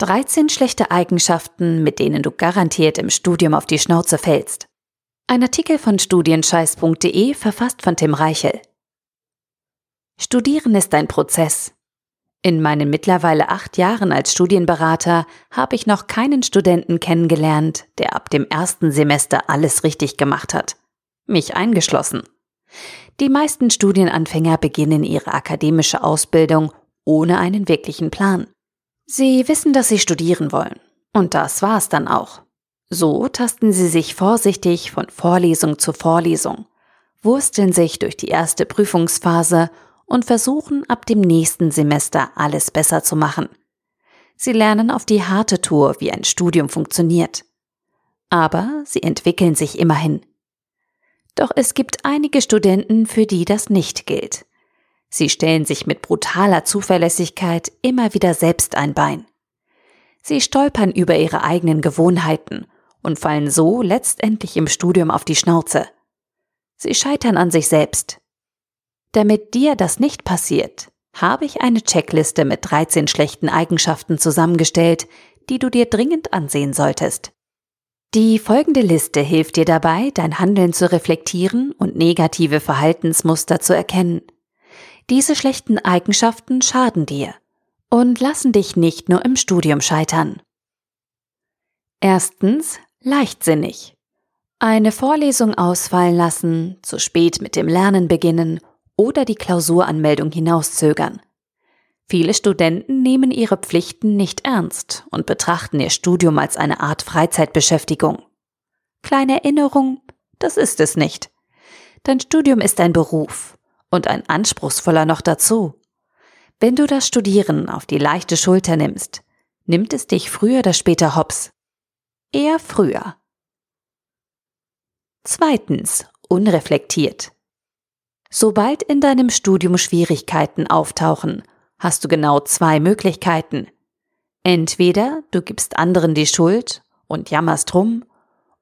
13 schlechte Eigenschaften, mit denen du garantiert im Studium auf die Schnauze fällst. Ein Artikel von studienscheiß.de verfasst von Tim Reichel. Studieren ist ein Prozess. In meinen mittlerweile acht Jahren als Studienberater habe ich noch keinen Studenten kennengelernt, der ab dem ersten Semester alles richtig gemacht hat. Mich eingeschlossen. Die meisten Studienanfänger beginnen ihre akademische Ausbildung ohne einen wirklichen Plan. Sie wissen, dass sie studieren wollen. Und das war's dann auch. So tasten sie sich vorsichtig von Vorlesung zu Vorlesung, wursteln sich durch die erste Prüfungsphase und versuchen ab dem nächsten Semester alles besser zu machen. Sie lernen auf die harte Tour, wie ein Studium funktioniert. Aber sie entwickeln sich immerhin. Doch es gibt einige Studenten, für die das nicht gilt. Sie stellen sich mit brutaler Zuverlässigkeit immer wieder selbst ein Bein. Sie stolpern über ihre eigenen Gewohnheiten und fallen so letztendlich im Studium auf die Schnauze. Sie scheitern an sich selbst. Damit dir das nicht passiert, habe ich eine Checkliste mit 13 schlechten Eigenschaften zusammengestellt, die du dir dringend ansehen solltest. Die folgende Liste hilft dir dabei, dein Handeln zu reflektieren und negative Verhaltensmuster zu erkennen. Diese schlechten Eigenschaften schaden dir und lassen dich nicht nur im Studium scheitern. Erstens, leichtsinnig. Eine Vorlesung ausfallen lassen, zu spät mit dem Lernen beginnen oder die Klausuranmeldung hinauszögern. Viele Studenten nehmen ihre Pflichten nicht ernst und betrachten ihr Studium als eine Art Freizeitbeschäftigung. Kleine Erinnerung, das ist es nicht. Dein Studium ist ein Beruf und ein anspruchsvoller noch dazu. Wenn du das Studieren auf die leichte Schulter nimmst, nimmt es dich früher oder später hops. Eher früher. Zweitens, unreflektiert. Sobald in deinem Studium Schwierigkeiten auftauchen, hast du genau zwei Möglichkeiten. Entweder du gibst anderen die Schuld und jammerst rum,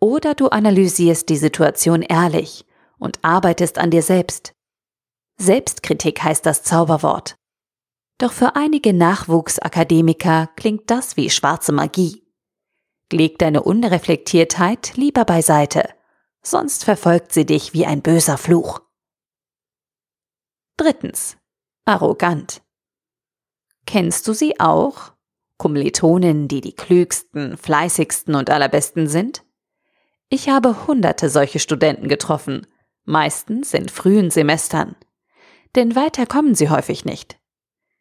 oder du analysierst die Situation ehrlich und arbeitest an dir selbst. Selbstkritik heißt das Zauberwort. Doch für einige Nachwuchsakademiker klingt das wie schwarze Magie. Leg deine Unreflektiertheit lieber beiseite, sonst verfolgt sie dich wie ein böser Fluch. Drittens. Arrogant. Kennst du sie auch? Kommilitonen, die die klügsten, fleißigsten und allerbesten sind? Ich habe hunderte solche Studenten getroffen, meistens in frühen Semestern denn weiter kommen sie häufig nicht.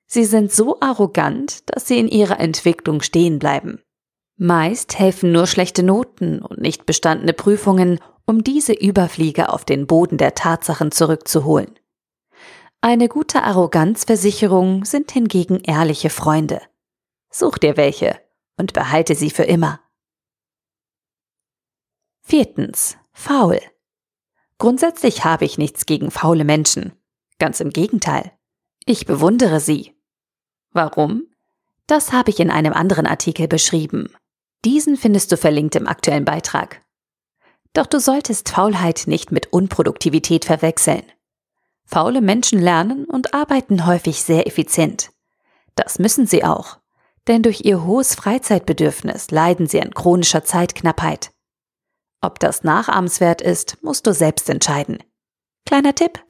Sie sind so arrogant, dass sie in ihrer Entwicklung stehen bleiben. Meist helfen nur schlechte Noten und nicht bestandene Prüfungen, um diese Überflieger auf den Boden der Tatsachen zurückzuholen. Eine gute Arroganzversicherung sind hingegen ehrliche Freunde. Such dir welche und behalte sie für immer. Viertens. Faul. Grundsätzlich habe ich nichts gegen faule Menschen. Ganz im Gegenteil. Ich bewundere sie. Warum? Das habe ich in einem anderen Artikel beschrieben. Diesen findest du verlinkt im aktuellen Beitrag. Doch du solltest Faulheit nicht mit Unproduktivität verwechseln. Faule Menschen lernen und arbeiten häufig sehr effizient. Das müssen sie auch, denn durch ihr hohes Freizeitbedürfnis leiden sie an chronischer Zeitknappheit. Ob das nachahmenswert ist, musst du selbst entscheiden. Kleiner Tipp,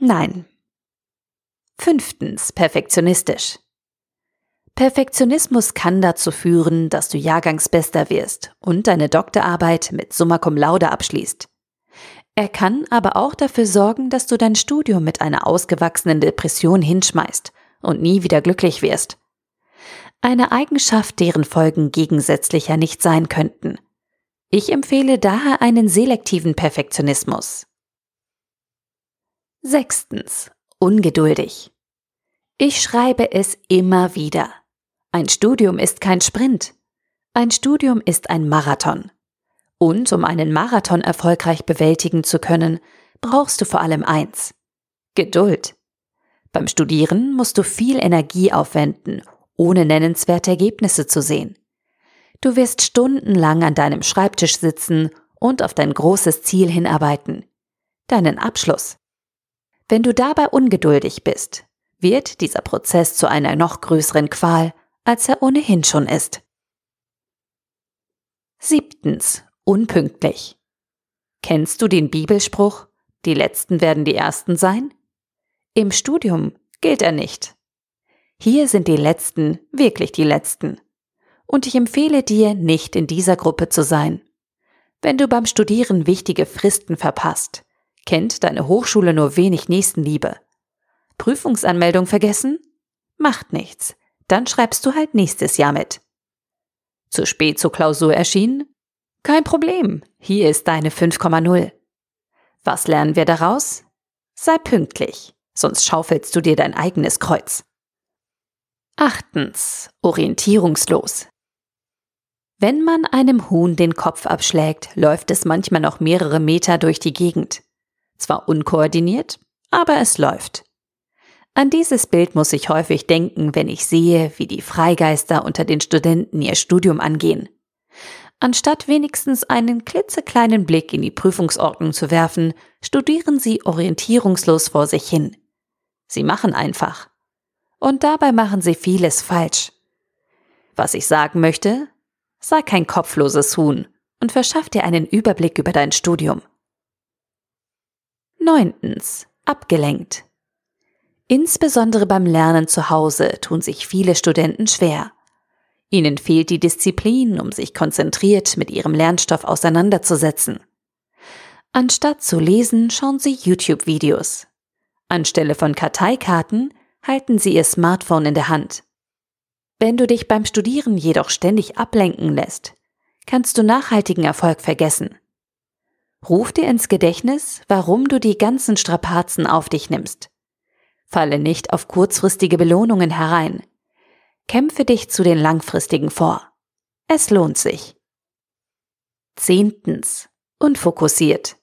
Nein. Fünftens, perfektionistisch. Perfektionismus kann dazu führen, dass du Jahrgangsbester wirst und deine Doktorarbeit mit Summa Cum Laude abschließt. Er kann aber auch dafür sorgen, dass du dein Studium mit einer ausgewachsenen Depression hinschmeißt und nie wieder glücklich wirst. Eine Eigenschaft, deren Folgen gegensätzlicher nicht sein könnten. Ich empfehle daher einen selektiven Perfektionismus. Sechstens. Ungeduldig. Ich schreibe es immer wieder. Ein Studium ist kein Sprint. Ein Studium ist ein Marathon. Und um einen Marathon erfolgreich bewältigen zu können, brauchst du vor allem eins. Geduld. Beim Studieren musst du viel Energie aufwenden, ohne nennenswerte Ergebnisse zu sehen. Du wirst stundenlang an deinem Schreibtisch sitzen und auf dein großes Ziel hinarbeiten. Deinen Abschluss. Wenn du dabei ungeduldig bist, wird dieser Prozess zu einer noch größeren Qual, als er ohnehin schon ist. Siebtens. Unpünktlich. Kennst du den Bibelspruch, die Letzten werden die Ersten sein? Im Studium gilt er nicht. Hier sind die Letzten wirklich die Letzten. Und ich empfehle dir, nicht in dieser Gruppe zu sein. Wenn du beim Studieren wichtige Fristen verpasst, kennt deine Hochschule nur wenig Nächstenliebe. Prüfungsanmeldung vergessen? Macht nichts. Dann schreibst du halt nächstes Jahr mit. Zu spät zur Klausur erschienen? Kein Problem. Hier ist deine 5,0. Was lernen wir daraus? Sei pünktlich, sonst schaufelst du dir dein eigenes Kreuz. Achtens. Orientierungslos. Wenn man einem Huhn den Kopf abschlägt, läuft es manchmal noch mehrere Meter durch die Gegend. Zwar unkoordiniert, aber es läuft. An dieses Bild muss ich häufig denken, wenn ich sehe, wie die Freigeister unter den Studenten ihr Studium angehen. Anstatt wenigstens einen klitzekleinen Blick in die Prüfungsordnung zu werfen, studieren sie orientierungslos vor sich hin. Sie machen einfach. Und dabei machen sie vieles falsch. Was ich sagen möchte, sei kein kopfloses Huhn und verschaff dir einen Überblick über dein Studium. Neuntens. Abgelenkt. Insbesondere beim Lernen zu Hause tun sich viele Studenten schwer. Ihnen fehlt die Disziplin, um sich konzentriert mit ihrem Lernstoff auseinanderzusetzen. Anstatt zu lesen, schauen sie YouTube-Videos. Anstelle von Karteikarten halten sie ihr Smartphone in der Hand. Wenn du dich beim Studieren jedoch ständig ablenken lässt, kannst du nachhaltigen Erfolg vergessen. Ruf dir ins Gedächtnis, warum du die ganzen Strapazen auf dich nimmst. Falle nicht auf kurzfristige Belohnungen herein. Kämpfe dich zu den langfristigen vor. Es lohnt sich. Zehntens. Unfokussiert.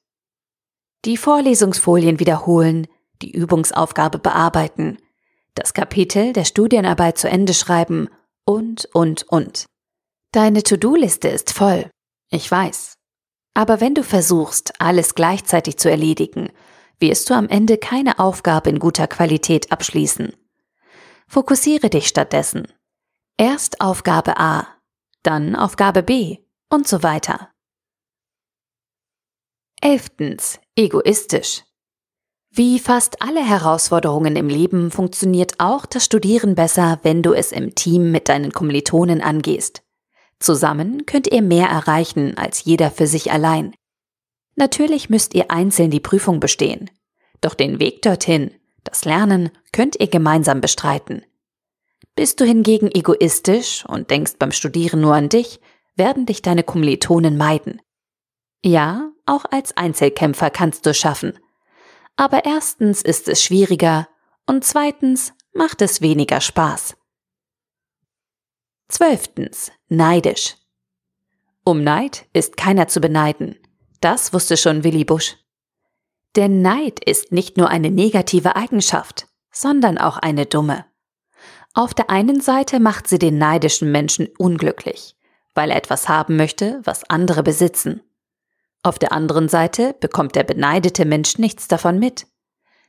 Die Vorlesungsfolien wiederholen, die Übungsaufgabe bearbeiten, das Kapitel der Studienarbeit zu Ende schreiben und, und, und. Deine To-Do-Liste ist voll. Ich weiß. Aber wenn du versuchst, alles gleichzeitig zu erledigen wirst du am Ende keine Aufgabe in guter Qualität abschließen. Fokussiere dich stattdessen. Erst Aufgabe A, dann Aufgabe B und so weiter. Elftens. Egoistisch. Wie fast alle Herausforderungen im Leben funktioniert auch das Studieren besser, wenn du es im Team mit deinen Kommilitonen angehst. Zusammen könnt ihr mehr erreichen als jeder für sich allein. Natürlich müsst ihr einzeln die Prüfung bestehen. Doch den Weg dorthin, das Lernen, könnt ihr gemeinsam bestreiten. Bist du hingegen egoistisch und denkst beim Studieren nur an dich, werden dich deine Kommilitonen meiden. Ja, auch als Einzelkämpfer kannst du schaffen. Aber erstens ist es schwieriger und zweitens macht es weniger Spaß. Zwölftens. Neidisch. Um Neid ist keiner zu beneiden. Das wusste schon Willy Busch. Denn Neid ist nicht nur eine negative Eigenschaft, sondern auch eine dumme. Auf der einen Seite macht sie den neidischen Menschen unglücklich, weil er etwas haben möchte, was andere besitzen. Auf der anderen Seite bekommt der beneidete Mensch nichts davon mit.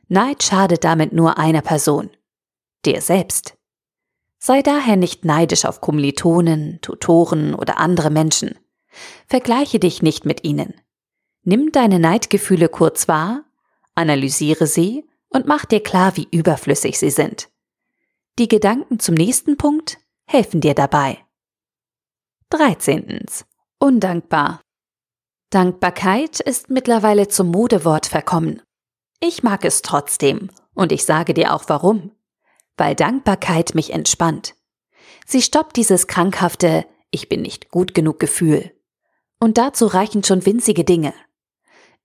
Neid schadet damit nur einer Person, dir selbst. Sei daher nicht neidisch auf Kommilitonen, Tutoren oder andere Menschen. Vergleiche dich nicht mit ihnen. Nimm deine Neidgefühle kurz wahr, analysiere sie und mach dir klar, wie überflüssig sie sind. Die Gedanken zum nächsten Punkt helfen dir dabei. 13. Undankbar. Dankbarkeit ist mittlerweile zum Modewort verkommen. Ich mag es trotzdem und ich sage dir auch warum. Weil Dankbarkeit mich entspannt. Sie stoppt dieses krankhafte Ich bin nicht gut genug Gefühl. Und dazu reichen schon winzige Dinge.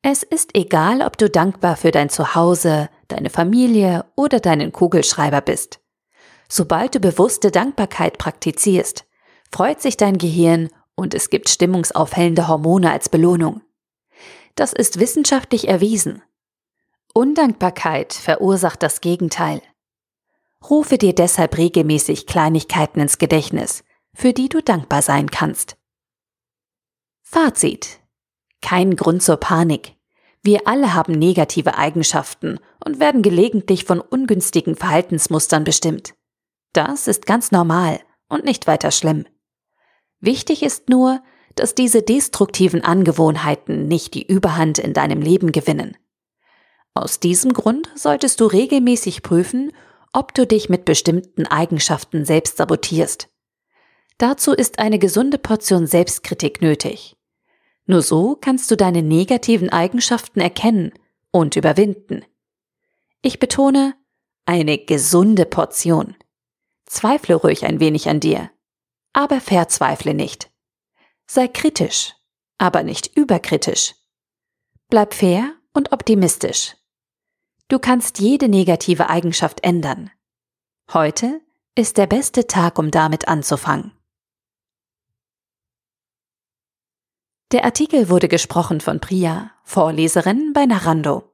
Es ist egal, ob du dankbar für dein Zuhause, deine Familie oder deinen Kugelschreiber bist. Sobald du bewusste Dankbarkeit praktizierst, freut sich dein Gehirn und es gibt stimmungsaufhellende Hormone als Belohnung. Das ist wissenschaftlich erwiesen. Undankbarkeit verursacht das Gegenteil. Rufe dir deshalb regelmäßig Kleinigkeiten ins Gedächtnis, für die du dankbar sein kannst. Fazit. Kein Grund zur Panik. Wir alle haben negative Eigenschaften und werden gelegentlich von ungünstigen Verhaltensmustern bestimmt. Das ist ganz normal und nicht weiter schlimm. Wichtig ist nur, dass diese destruktiven Angewohnheiten nicht die Überhand in deinem Leben gewinnen. Aus diesem Grund solltest du regelmäßig prüfen, ob du dich mit bestimmten Eigenschaften selbst sabotierst. Dazu ist eine gesunde Portion Selbstkritik nötig. Nur so kannst du deine negativen Eigenschaften erkennen und überwinden. Ich betone, eine gesunde Portion. Zweifle ruhig ein wenig an dir, aber verzweifle nicht. Sei kritisch, aber nicht überkritisch. Bleib fair und optimistisch. Du kannst jede negative Eigenschaft ändern. Heute ist der beste Tag, um damit anzufangen. Der Artikel wurde gesprochen von Priya, Vorleserin bei Narando.